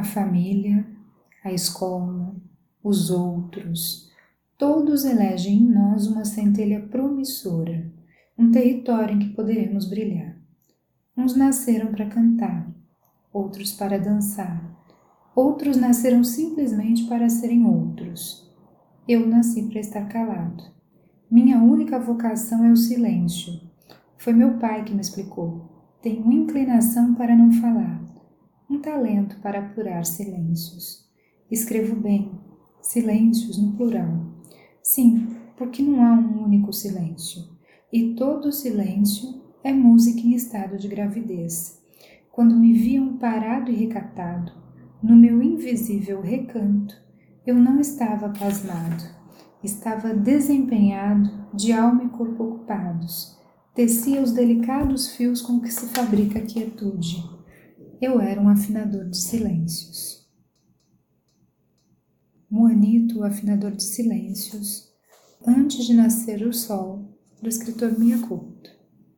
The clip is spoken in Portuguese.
A família, a escola, os outros, todos elegem em nós uma centelha promissora, um território em que poderemos brilhar. Uns nasceram para cantar, outros para dançar, outros nasceram simplesmente para serem outros. Eu nasci para estar calado. Minha única vocação é o silêncio. Foi meu pai que me explicou. Tenho inclinação para não falar, um talento para apurar silêncios. Escrevo bem, silêncios no plural. Sim, porque não há um único silêncio. E todo silêncio é música em estado de gravidez. Quando me viam parado e recatado, no meu invisível recanto, eu não estava pasmado, estava desempenhado, de alma e corpo ocupados, tecia os delicados fios com que se fabrica a quietude. Eu era um afinador de silêncios. Moanito, o afinador de silêncios, antes de nascer o sol, do escritor Minha Couto.